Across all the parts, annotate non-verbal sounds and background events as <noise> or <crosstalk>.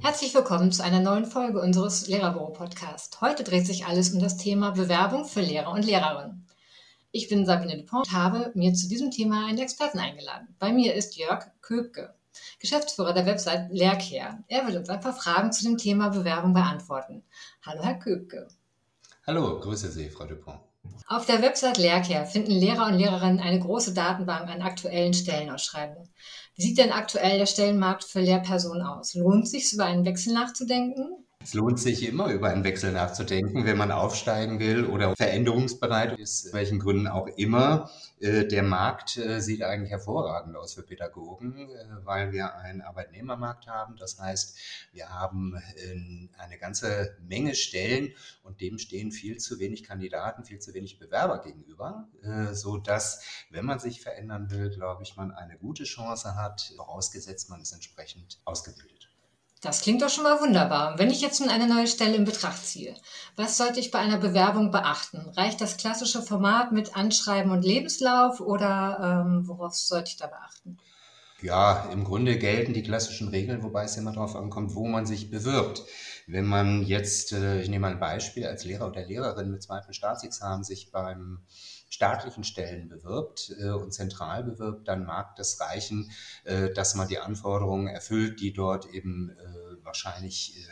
Herzlich willkommen zu einer neuen Folge unseres Lehrerbüro-Podcasts. Heute dreht sich alles um das Thema Bewerbung für Lehrer und Lehrerinnen. Ich bin Sabine Dupont und habe mir zu diesem Thema einen Experten eingeladen. Bei mir ist Jörg Köbke, Geschäftsführer der Website Lehrcare. Er wird uns ein paar Fragen zu dem Thema Bewerbung beantworten. Hallo, Herr Köbke. Hallo, grüße Sie, Frau Dupont. Auf der Website Lehrcare finden Lehrer und Lehrerinnen eine große Datenbank an aktuellen Stellenausschreibungen. Wie sieht denn aktuell der Stellenmarkt für Lehrpersonen aus? Lohnt es sich, über einen Wechsel nachzudenken? Es lohnt sich immer über einen Wechsel nachzudenken, wenn man aufsteigen will oder veränderungsbereit ist, welchen Gründen auch immer. Äh, der Markt äh, sieht eigentlich hervorragend aus für Pädagogen, äh, weil wir einen Arbeitnehmermarkt haben. Das heißt, wir haben eine ganze Menge Stellen und dem stehen viel zu wenig Kandidaten, viel zu wenig Bewerber gegenüber, so dass, wenn man sich verändern will, glaube ich, man eine gute Chance hat, vorausgesetzt man ist entsprechend ausgebildet. Das klingt doch schon mal wunderbar. Wenn ich jetzt nun eine neue Stelle in Betracht ziehe, was sollte ich bei einer Bewerbung beachten? Reicht das klassische Format mit Anschreiben und Lebenslauf oder ähm, worauf sollte ich da beachten? Ja, im Grunde gelten die klassischen Regeln, wobei es immer darauf ankommt, wo man sich bewirbt. Wenn man jetzt, äh, ich nehme mal ein Beispiel, als Lehrer oder Lehrerin mit zweitem Staatsexamen sich beim staatlichen Stellen bewirbt äh, und zentral bewirbt, dann mag das reichen, äh, dass man die Anforderungen erfüllt, die dort eben wahrscheinlich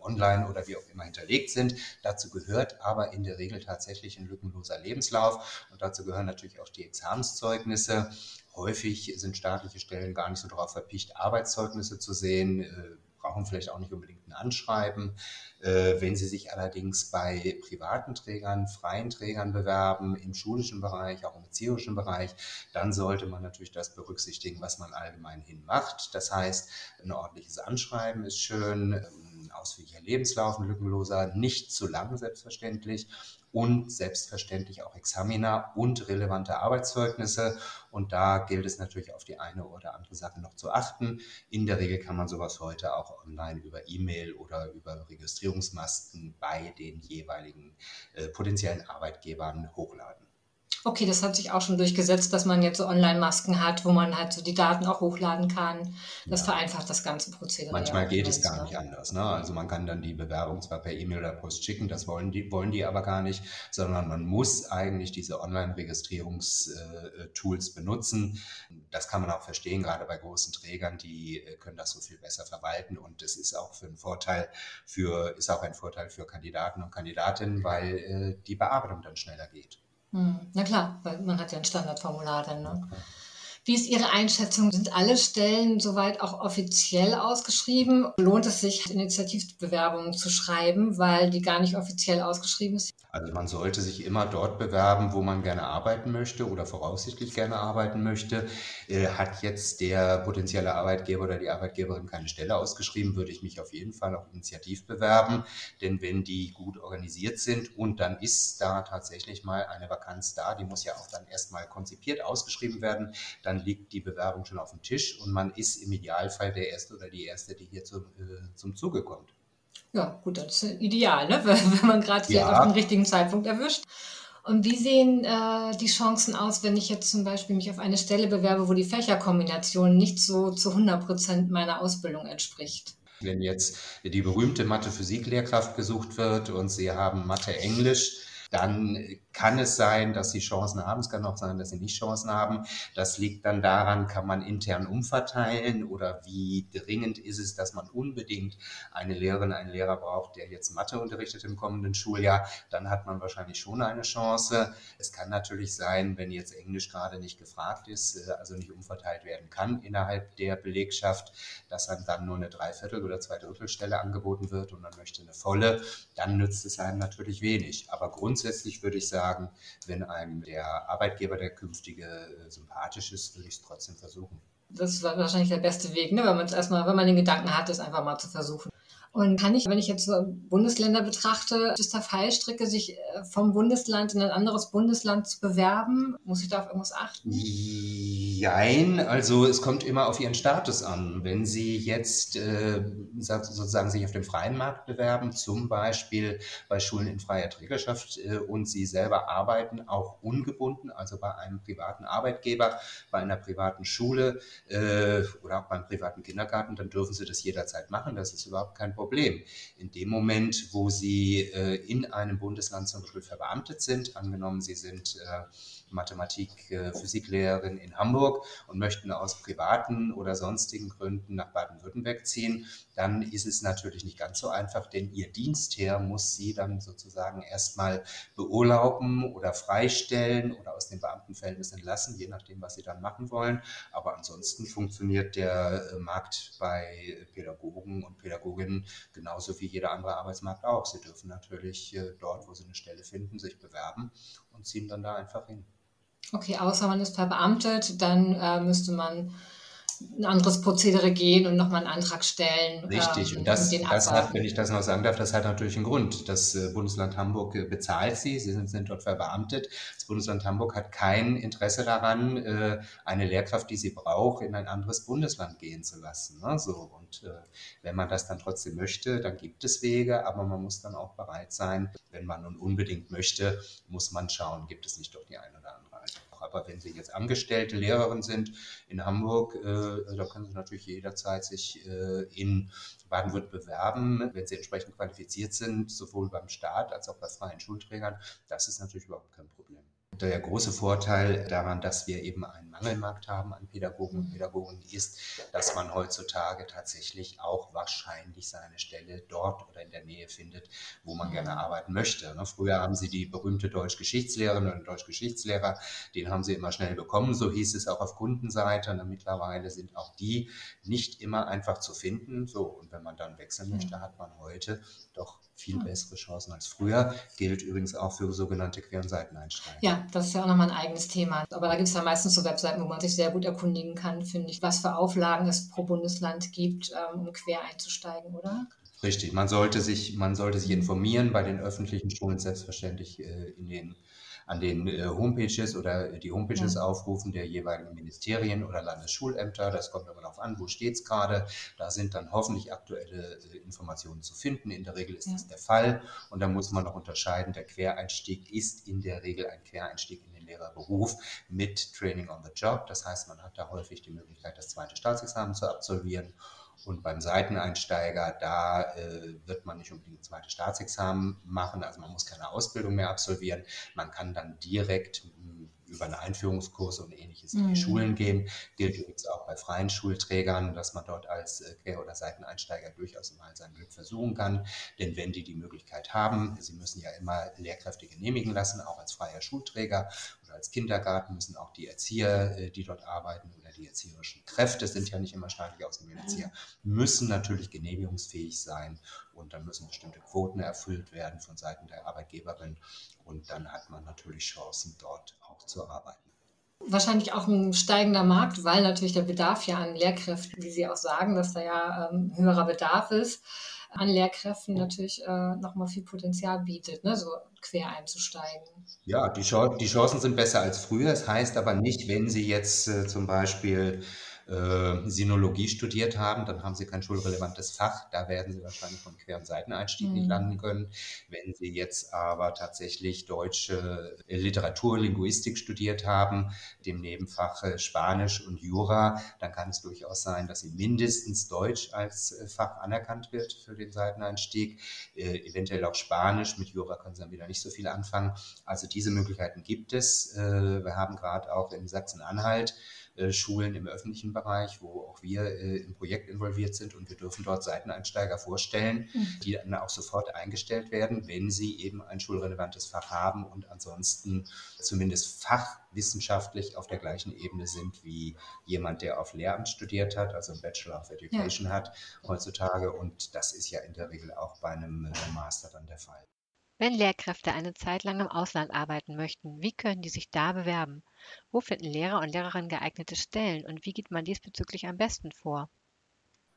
online oder wie auch immer hinterlegt sind. Dazu gehört aber in der Regel tatsächlich ein lückenloser Lebenslauf und dazu gehören natürlich auch die Examenszeugnisse. Häufig sind staatliche Stellen gar nicht so darauf verpicht, Arbeitszeugnisse zu sehen brauchen vielleicht auch nicht unbedingt Anschreiben. Äh, wenn Sie sich allerdings bei privaten Trägern, freien Trägern bewerben, im schulischen Bereich, auch im erzieherischen Bereich, dann sollte man natürlich das berücksichtigen, was man allgemein hin macht. Das heißt, ein ordentliches Anschreiben ist schön, ein ausführlicher Lebenslauf, ein lückenloser, nicht zu lang selbstverständlich und selbstverständlich auch Examina und relevante Arbeitszeugnisse. Und da gilt es natürlich auf die eine oder andere Sache noch zu achten. In der Regel kann man sowas heute auch online über E-Mail oder über Registrierungsmasken bei den jeweiligen äh, potenziellen Arbeitgebern hochladen. Okay, das hat sich auch schon durchgesetzt, dass man jetzt so Online-Masken hat, wo man halt so die Daten auch hochladen kann. Das ja. vereinfacht das ganze Prozedere. Manchmal geht es gar nicht anders. Ne? Also man kann dann die Bewerbung zwar per E-Mail oder Post schicken, das wollen die, wollen die aber gar nicht, sondern man muss eigentlich diese Online-Registrierungstools benutzen. Das kann man auch verstehen, gerade bei großen Trägern, die äh, können das so viel besser verwalten und es ist auch für einen Vorteil für, ist auch ein Vorteil für Kandidaten und Kandidatinnen, weil äh, die Bearbeitung dann schneller geht. Hm, na klar, weil man hat ja ein Standardformular dann. Ne? Wie ist Ihre Einschätzung? Sind alle Stellen soweit auch offiziell ausgeschrieben? Lohnt es sich, Initiativbewerbungen zu schreiben, weil die gar nicht offiziell ausgeschrieben sind? Also man sollte sich immer dort bewerben, wo man gerne arbeiten möchte oder voraussichtlich gerne arbeiten möchte. Äh, hat jetzt der potenzielle Arbeitgeber oder die Arbeitgeberin keine Stelle ausgeschrieben, würde ich mich auf jeden Fall auch initiativ bewerben. Denn wenn die gut organisiert sind und dann ist da tatsächlich mal eine Vakanz da, die muss ja auch dann erstmal konzipiert ausgeschrieben werden, dann liegt die Bewerbung schon auf dem Tisch und man ist im Idealfall der Erste oder die Erste, die hier zum, äh, zum Zuge kommt. Ja, gut, das ist ideal, ne? <laughs> wenn man gerade ja. auf den richtigen Zeitpunkt erwischt. Und wie sehen äh, die Chancen aus, wenn ich jetzt zum Beispiel mich auf eine Stelle bewerbe, wo die Fächerkombination nicht so zu 100 Prozent meiner Ausbildung entspricht? Wenn jetzt die berühmte Mathe-Physik-Lehrkraft gesucht wird und Sie haben Mathe-Englisch, dann kann es sein, dass sie Chancen haben. Es kann auch sein, dass sie nicht Chancen haben. Das liegt dann daran, kann man intern umverteilen oder wie dringend ist es, dass man unbedingt eine Lehrerin, einen Lehrer braucht, der jetzt Mathe unterrichtet im kommenden Schuljahr. Dann hat man wahrscheinlich schon eine Chance. Es kann natürlich sein, wenn jetzt Englisch gerade nicht gefragt ist, äh, also nicht umverteilt werden kann innerhalb der Belegschaft, dass einem dann nur eine Dreiviertel- oder Zweidrittelstelle angeboten wird und man möchte eine volle, dann nützt es einem natürlich wenig. Aber grundsätzlich würde ich sagen, sagen, wenn einem der Arbeitgeber, der künftige, äh, sympathisch ist, würde ich es trotzdem versuchen. Das ist wahrscheinlich der beste Weg, ne? wenn erstmal, wenn man den Gedanken hat, es einfach mal zu versuchen. Und kann ich, wenn ich jetzt so Bundesländer betrachte, ist da Fallstricke, sich äh, vom Bundesland in ein anderes Bundesland zu bewerben? Muss ich da auf irgendwas achten? Jein, also es kommt immer auf Ihren Status an. Wenn Sie jetzt äh, sozusagen sich auf dem freien Markt bewerben, zum Beispiel bei Schulen in freier Trägerschaft äh, und Sie selber arbeiten, auch ungebunden, also bei einem privaten Arbeitgeber, bei einer privaten Schule äh, oder auch beim privaten Kindergarten, dann dürfen Sie das jederzeit machen. Das ist überhaupt kein Problem. In dem Moment, wo Sie äh, in einem Bundesland zum Beispiel verbeamtet sind, angenommen Sie sind äh, Mathematik, äh, Physiklehrerin in Hamburg und möchten aus privaten oder sonstigen Gründen nach Baden-Württemberg ziehen, dann ist es natürlich nicht ganz so einfach, denn ihr Dienstherr muss sie dann sozusagen erstmal beurlauben oder freistellen oder aus dem Beamtenverhältnis entlassen, je nachdem, was sie dann machen wollen. Aber ansonsten funktioniert der äh, Markt bei Pädagogen und Pädagoginnen genauso wie jeder andere Arbeitsmarkt auch. Sie dürfen natürlich äh, dort, wo sie eine Stelle finden, sich bewerben und ziehen dann da einfach hin. Okay, außer man ist verbeamtet, dann äh, müsste man ein anderes Prozedere gehen und nochmal einen Antrag stellen. Richtig, ähm, und das, und das hat, wenn ich das noch sagen darf, das hat natürlich einen Grund. Das äh, Bundesland Hamburg äh, bezahlt sie, sie sind, sind, dort verbeamtet. Das Bundesland Hamburg hat kein Interesse daran, äh, eine Lehrkraft, die sie braucht, in ein anderes Bundesland gehen zu lassen. Ne? So, und wenn man das dann trotzdem möchte, dann gibt es Wege, aber man muss dann auch bereit sein, wenn man nun unbedingt möchte, muss man schauen, gibt es nicht doch die eine oder andere aber wenn Sie jetzt angestellte Lehrerin sind in Hamburg, äh, da können Sie natürlich jederzeit sich äh, in Baden-Württemberg bewerben, wenn Sie entsprechend qualifiziert sind, sowohl beim Staat als auch bei freien Schulträgern. Das ist natürlich überhaupt kein Problem. Der große Vorteil daran, dass wir eben einen Mangelmarkt haben an Pädagogen und Pädagogen, ist, dass man heutzutage tatsächlich auch wahrscheinlich seine Stelle dort oder in der Nähe findet, wo man gerne arbeiten möchte. Ne, früher haben sie die berühmte Deutsch-Geschichtslehrerin oder Deutsch-Geschichtslehrer, den haben sie immer schnell bekommen, so hieß es auch auf Kundenseite. Und mittlerweile sind auch die nicht immer einfach zu finden. So, und wenn man dann wechseln möchte, hat man heute doch viel bessere Chancen als früher. Gilt übrigens auch für sogenannte Quer- und Seiteneinsteiger. Ja, das ist ja auch nochmal ein eigenes Thema. Aber da gibt es ja meistens so Webseiten, wo man sich sehr gut erkundigen kann, finde ich, was für Auflagen es pro Bundesland gibt, ähm, um quer einzusteigen, oder? Richtig, man sollte sich, man sollte sich informieren bei den öffentlichen Schulen, selbstverständlich äh, in den an den äh, Homepages oder die Homepages ja. aufrufen der jeweiligen Ministerien oder Landesschulämter. Das kommt immer darauf an, wo steht es gerade. Da sind dann hoffentlich aktuelle äh, Informationen zu finden. In der Regel ist ja. das der Fall. Und da muss man noch unterscheiden, der Quereinstieg ist in der Regel ein Quereinstieg in den Lehrerberuf mit Training on the Job. Das heißt, man hat da häufig die Möglichkeit, das zweite Staatsexamen zu absolvieren und beim Seiteneinsteiger, da äh, wird man nicht unbedingt ein zweites Staatsexamen machen, also man muss keine Ausbildung mehr absolvieren. Man kann dann direkt hm, über einen Einführungskurs und ähnliches in die mhm. Schulen gehen. Gilt übrigens auch bei freien Schulträgern, dass man dort als äh, Quer- oder Seiteneinsteiger durchaus mal sein Glück versuchen kann. Denn wenn die die Möglichkeit haben, sie müssen ja immer Lehrkräfte genehmigen lassen, auch als freier Schulträger als Kindergarten müssen auch die Erzieher, äh, die dort arbeiten oder die erzieherischen Kräfte, sind ja nicht immer staatlich ausgebildete Erzieher, müssen natürlich genehmigungsfähig sein und dann müssen bestimmte Quoten erfüllt werden von Seiten der Arbeitgeberin und dann hat man natürlich Chancen, dort auch zu arbeiten. Wahrscheinlich auch ein steigender Markt, weil natürlich der Bedarf ja an Lehrkräften, wie Sie auch sagen, dass da ja ähm, höherer Bedarf ist, an Lehrkräften natürlich äh, nochmal viel Potenzial bietet, ne? so quer einzusteigen. Ja, die, die Chancen sind besser als früher. Das heißt aber nicht, wenn Sie jetzt äh, zum Beispiel äh, Sinologie studiert haben, dann haben sie kein schulrelevantes Fach. Da werden sie wahrscheinlich vom Quer- und Seiteneinstieg mhm. nicht landen können. Wenn sie jetzt aber tatsächlich deutsche Literatur, Linguistik studiert haben, dem Nebenfach Spanisch und Jura, dann kann es durchaus sein, dass sie mindestens Deutsch als äh, Fach anerkannt wird für den Seiteneinstieg. Äh, eventuell auch Spanisch. Mit Jura können sie dann wieder nicht so viel anfangen. Also diese Möglichkeiten gibt es. Äh, wir haben gerade auch in Sachsen-Anhalt äh, Schulen im öffentlichen Bereich, wo auch wir äh, im Projekt involviert sind und wir dürfen dort Seiteneinsteiger vorstellen, mhm. die dann auch sofort eingestellt werden, wenn sie eben ein schulrelevantes Fach haben und ansonsten zumindest fachwissenschaftlich auf der gleichen Ebene sind wie jemand, der auf Lehramt studiert hat, also ein Bachelor of Education ja. hat heutzutage und das ist ja in der Regel auch bei einem äh, Master dann der Fall. Wenn Lehrkräfte eine Zeit lang im Ausland arbeiten möchten, wie können die sich da bewerben? Wo finden Lehrer und Lehrerinnen geeignete Stellen und wie geht man diesbezüglich am besten vor?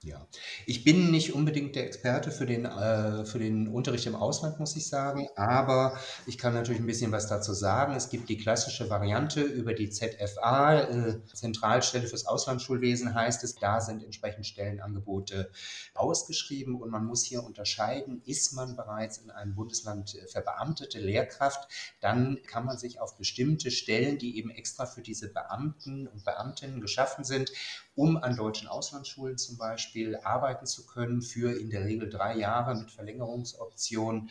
Ja, ich bin nicht unbedingt der Experte für den, äh, für den Unterricht im Ausland, muss ich sagen, aber ich kann natürlich ein bisschen was dazu sagen. Es gibt die klassische Variante über die ZFA, äh, Zentralstelle fürs Auslandsschulwesen heißt es. Da sind entsprechend Stellenangebote ausgeschrieben und man muss hier unterscheiden, ist man bereits in einem Bundesland äh, verbeamtete Lehrkraft, dann kann man sich auf bestimmte Stellen, die eben extra für diese Beamten und Beamtinnen geschaffen sind, um an deutschen Auslandsschulen zum Beispiel arbeiten zu können für in der Regel drei Jahre mit Verlängerungsoption.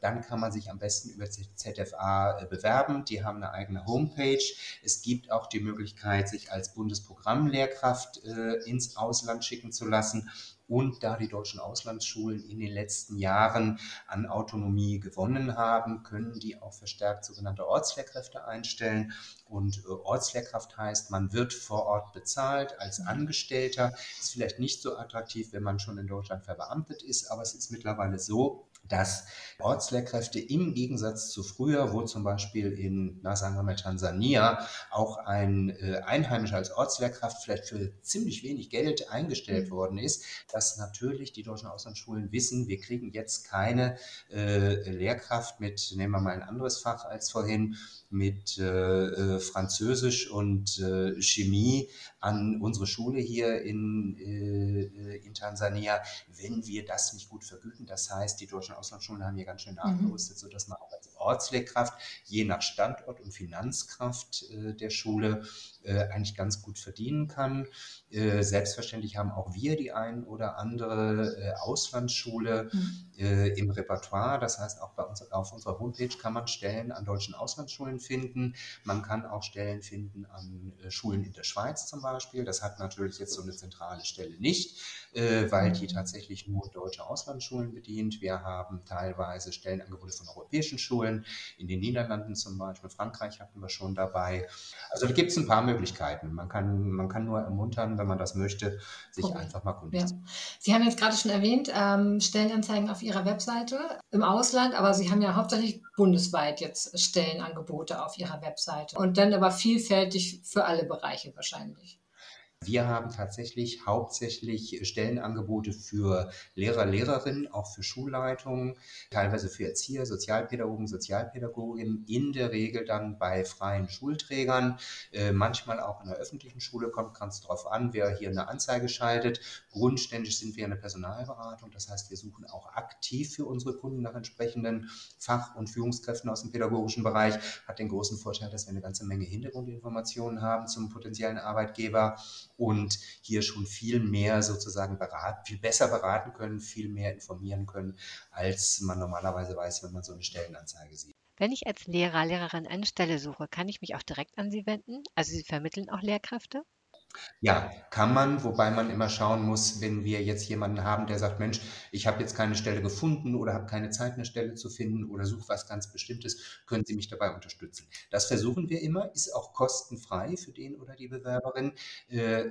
Dann kann man sich am besten über ZFA äh, bewerben. Die haben eine eigene Homepage. Es gibt auch die Möglichkeit, sich als Bundesprogrammlehrkraft äh, ins Ausland schicken zu lassen. Und da die deutschen Auslandsschulen in den letzten Jahren an Autonomie gewonnen haben, können die auch verstärkt sogenannte Ortslehrkräfte einstellen. Und äh, Ortslehrkraft heißt, man wird vor Ort bezahlt als Angestellter. Ist vielleicht nicht so attraktiv, wenn man schon in Deutschland verbeamtet ist, aber es ist mittlerweile so, dass Ortslehrkräfte im Gegensatz zu früher, wo zum Beispiel in, na sagen wir mal Tansania, auch ein äh, Einheimischer als Ortslehrkraft vielleicht für ziemlich wenig Geld eingestellt mhm. worden ist, dass natürlich die deutschen Auslandsschulen wissen, wir kriegen jetzt keine äh, Lehrkraft mit, nehmen wir mal ein anderes Fach als vorhin, mit äh, äh Französisch und äh, Chemie an unsere Schule hier in, äh, in Tansania, wenn wir das nicht gut vergüten. Das heißt, die deutschen Auslandsschulen haben hier ganz schön mhm. nachgerüstet, mhm. sodass man auch als Ortslehrkraft je nach Standort und Finanzkraft äh, der Schule äh, eigentlich ganz gut verdienen kann. Äh, selbstverständlich haben auch wir die ein oder andere Auslandsschule mhm. Äh, im Repertoire. Das heißt, auch bei uns auf unserer Homepage kann man Stellen an deutschen Auslandsschulen finden. Man kann auch Stellen finden an äh, Schulen in der Schweiz zum Beispiel. Das hat natürlich jetzt so eine zentrale Stelle nicht, weil die mhm. tatsächlich nur deutsche Auslandsschulen bedient. Wir haben teilweise Stellenangebote von europäischen Schulen, in den Niederlanden zum Beispiel, Frankreich hatten wir schon dabei. Also da gibt es ein paar Möglichkeiten. Man kann, man kann nur ermuntern, wenn man das möchte, sich okay. einfach mal kundig ja. Sie haben jetzt gerade schon erwähnt, ähm, Stellenanzeigen auf Ihrer Webseite im Ausland, aber Sie haben ja hauptsächlich bundesweit jetzt Stellenangebote auf Ihrer Webseite und dann aber vielfältig für alle Bereiche wahrscheinlich. Wir haben tatsächlich hauptsächlich Stellenangebote für Lehrer, Lehrerinnen, auch für Schulleitungen, teilweise für Erzieher, Sozialpädagogen, Sozialpädagoginnen, in der Regel dann bei freien Schulträgern, äh, manchmal auch in der öffentlichen Schule, kommt ganz drauf an, wer hier eine Anzeige schaltet. Grundständig sind wir eine Personalberatung, das heißt, wir suchen auch aktiv für unsere Kunden nach entsprechenden Fach- und Führungskräften aus dem pädagogischen Bereich. Hat den großen Vorteil, dass wir eine ganze Menge Hintergrundinformationen haben zum potenziellen Arbeitgeber und hier schon viel mehr sozusagen beraten, viel besser beraten können, viel mehr informieren können, als man normalerweise weiß, wenn man so eine Stellenanzeige sieht. Wenn ich als Lehrer, Lehrerin eine Stelle suche, kann ich mich auch direkt an Sie wenden? Also Sie vermitteln auch Lehrkräfte? Ja, kann man, wobei man immer schauen muss, wenn wir jetzt jemanden haben, der sagt, Mensch, ich habe jetzt keine Stelle gefunden oder habe keine Zeit, eine Stelle zu finden oder suche was ganz Bestimmtes, können Sie mich dabei unterstützen. Das versuchen wir immer, ist auch kostenfrei für den oder die Bewerberin. Äh,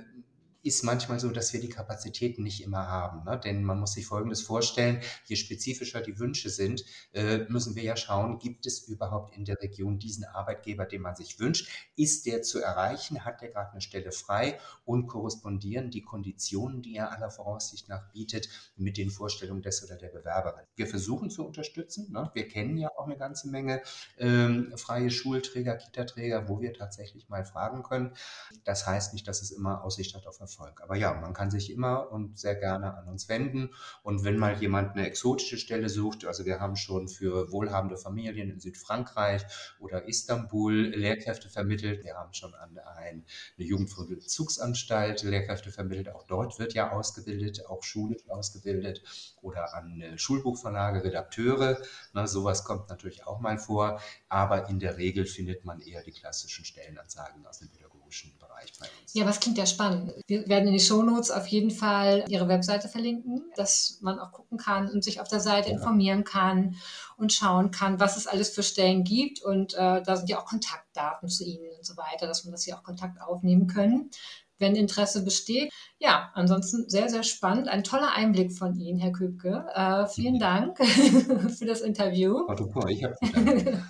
ist manchmal so, dass wir die Kapazitäten nicht immer haben. Ne? Denn man muss sich Folgendes vorstellen, je spezifischer die Wünsche sind, äh, müssen wir ja schauen, gibt es überhaupt in der Region diesen Arbeitgeber, den man sich wünscht? Ist der zu erreichen? Hat der gerade eine Stelle frei? Und korrespondieren die Konditionen, die er aller Voraussicht nach bietet, mit den Vorstellungen des oder der Bewerberin? Wir versuchen zu unterstützen. Ne? Wir kennen ja auch eine ganze Menge ähm, freie Schulträger, Kitaträger, wo wir tatsächlich mal fragen können. Das heißt nicht, dass es immer Aussicht hat auf Erfolg. Aber ja, man kann sich immer und sehr gerne an uns wenden. Und wenn mal jemand eine exotische Stelle sucht, also wir haben schon für wohlhabende Familien in Südfrankreich oder Istanbul Lehrkräfte vermittelt. Wir haben schon an eine Jugendvollzugsanstalt Lehrkräfte vermittelt. Auch dort wird ja ausgebildet, auch schulisch ausgebildet oder an Schulbuchverlage, Redakteure. Na, sowas kommt natürlich auch mal vor. Aber in der Regel findet man eher die klassischen Stellenanzeigen aus dem pädagogischen Bereich bei uns. Ja, was klingt ja spannend. Wir werden in die Shownotes auf jeden Fall Ihre Webseite verlinken, dass man auch gucken kann und sich auf der Seite ja. informieren kann und schauen kann, was es alles für Stellen gibt. Und äh, da sind ja auch Kontaktdaten zu Ihnen und so weiter, dass man das hier auch Kontakt aufnehmen können wenn Interesse besteht. Ja, ansonsten sehr, sehr spannend. Ein toller Einblick von Ihnen, Herr Köpke. Äh, vielen Dank <laughs> für das Interview. ich habe <laughs>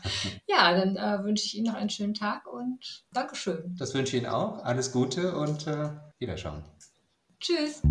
Ja, dann äh, wünsche ich Ihnen noch einen schönen Tag und Dankeschön. Das wünsche ich Ihnen auch. Alles Gute und äh, Wiederschauen. Tschüss.